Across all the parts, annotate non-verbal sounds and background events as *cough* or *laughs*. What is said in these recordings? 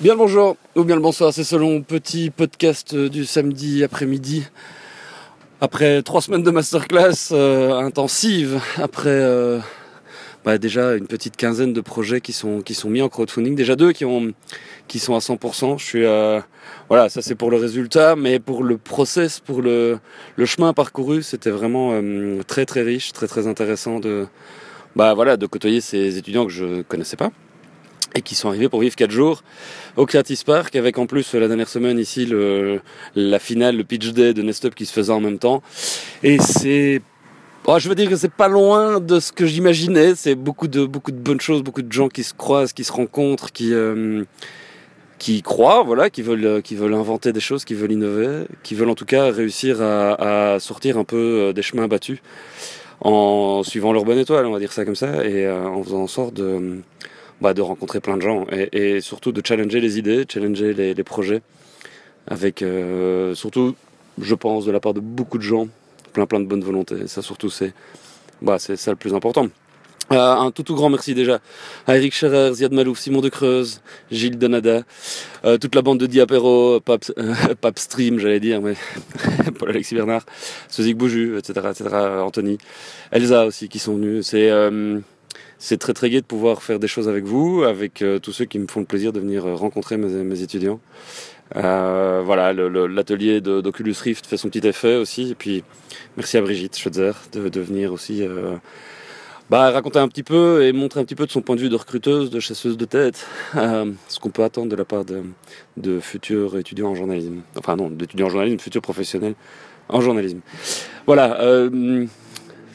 Bien le bonjour ou bien le bonsoir, c'est selon petit podcast du samedi après-midi. Après trois semaines de masterclass euh, intensive, après euh, bah, déjà une petite quinzaine de projets qui sont qui sont mis en crowdfunding, déjà deux qui ont qui sont à 100%. Je suis euh, voilà, ça c'est pour le résultat, mais pour le process, pour le chemin parcouru, c'était vraiment très très riche, très très intéressant de bah voilà de côtoyer ces étudiants que je connaissais pas et qui sont arrivés pour vivre 4 jours au Creative Park avec en plus la dernière semaine ici le, la finale, le pitch day de Nestup qui se faisait en même temps. Et c'est Oh, je veux dire que c'est pas loin de ce que j'imaginais. C'est beaucoup de beaucoup de bonnes choses, beaucoup de gens qui se croisent, qui se rencontrent, qui euh, qui croient, voilà, qui veulent qui veulent inventer des choses, qui veulent innover, qui veulent en tout cas réussir à, à sortir un peu euh, des chemins battus en suivant leur bonne étoile, on va dire ça comme ça, et euh, en faisant en sorte de bah, de rencontrer plein de gens et, surtout de challenger les idées, challenger les, projets, avec euh, surtout, je pense, de la part de beaucoup de gens, plein plein de bonne volonté. Ça surtout, c'est bah, ça le plus important. Euh, un tout tout grand merci déjà à Eric Scherer, Ziad Malouf, Simon de Creuse, Gilles Donada, euh, toute la bande de Diapero, Pap, Stream, j'allais dire, mais *laughs* Paul-Alexis Bernard, Sozik Bouju, etc., etc., Anthony, Elsa aussi qui sont venus. C'est c'est très très gai de pouvoir faire des choses avec vous, avec euh, tous ceux qui me font le plaisir de venir euh, rencontrer mes, étudiants. Euh, voilà, l'atelier d'Oculus Rift fait son petit effet aussi. Et puis, merci à Brigitte Schutzer de, venir aussi bah, raconter un petit peu et montrer un petit peu de son point de vue de recruteuse, de chasseuse de tête, ce qu'on peut attendre de la part de, de futurs étudiants en journalisme. Enfin non, d'étudiants en journalisme, futurs professionnels en journalisme. Voilà.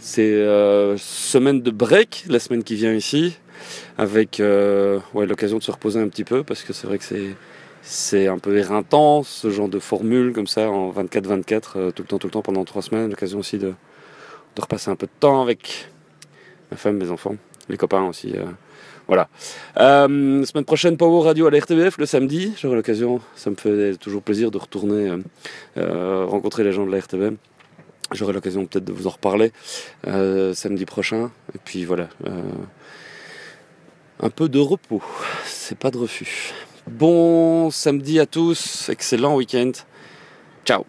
C'est euh, semaine de break, la semaine qui vient ici, avec euh, ouais, l'occasion de se reposer un petit peu, parce que c'est vrai que c'est, c'est un peu éreintant, ce genre de formule comme ça, en 24-24, euh, tout le temps, tout le temps, pendant trois semaines. L'occasion aussi de, de repasser un peu de temps avec ma femme, mes enfants, les copains aussi. voilà. semaine prochaine, Power Radio à la RTBF le samedi. J'aurai l'occasion, ça me fait toujours plaisir de retourner rencontrer les gens de la RTBF. J'aurai l'occasion peut-être de vous en reparler euh, samedi prochain. Et puis voilà. Euh, un peu de repos. C'est pas de refus. Bon samedi à tous. Excellent week-end. Ciao.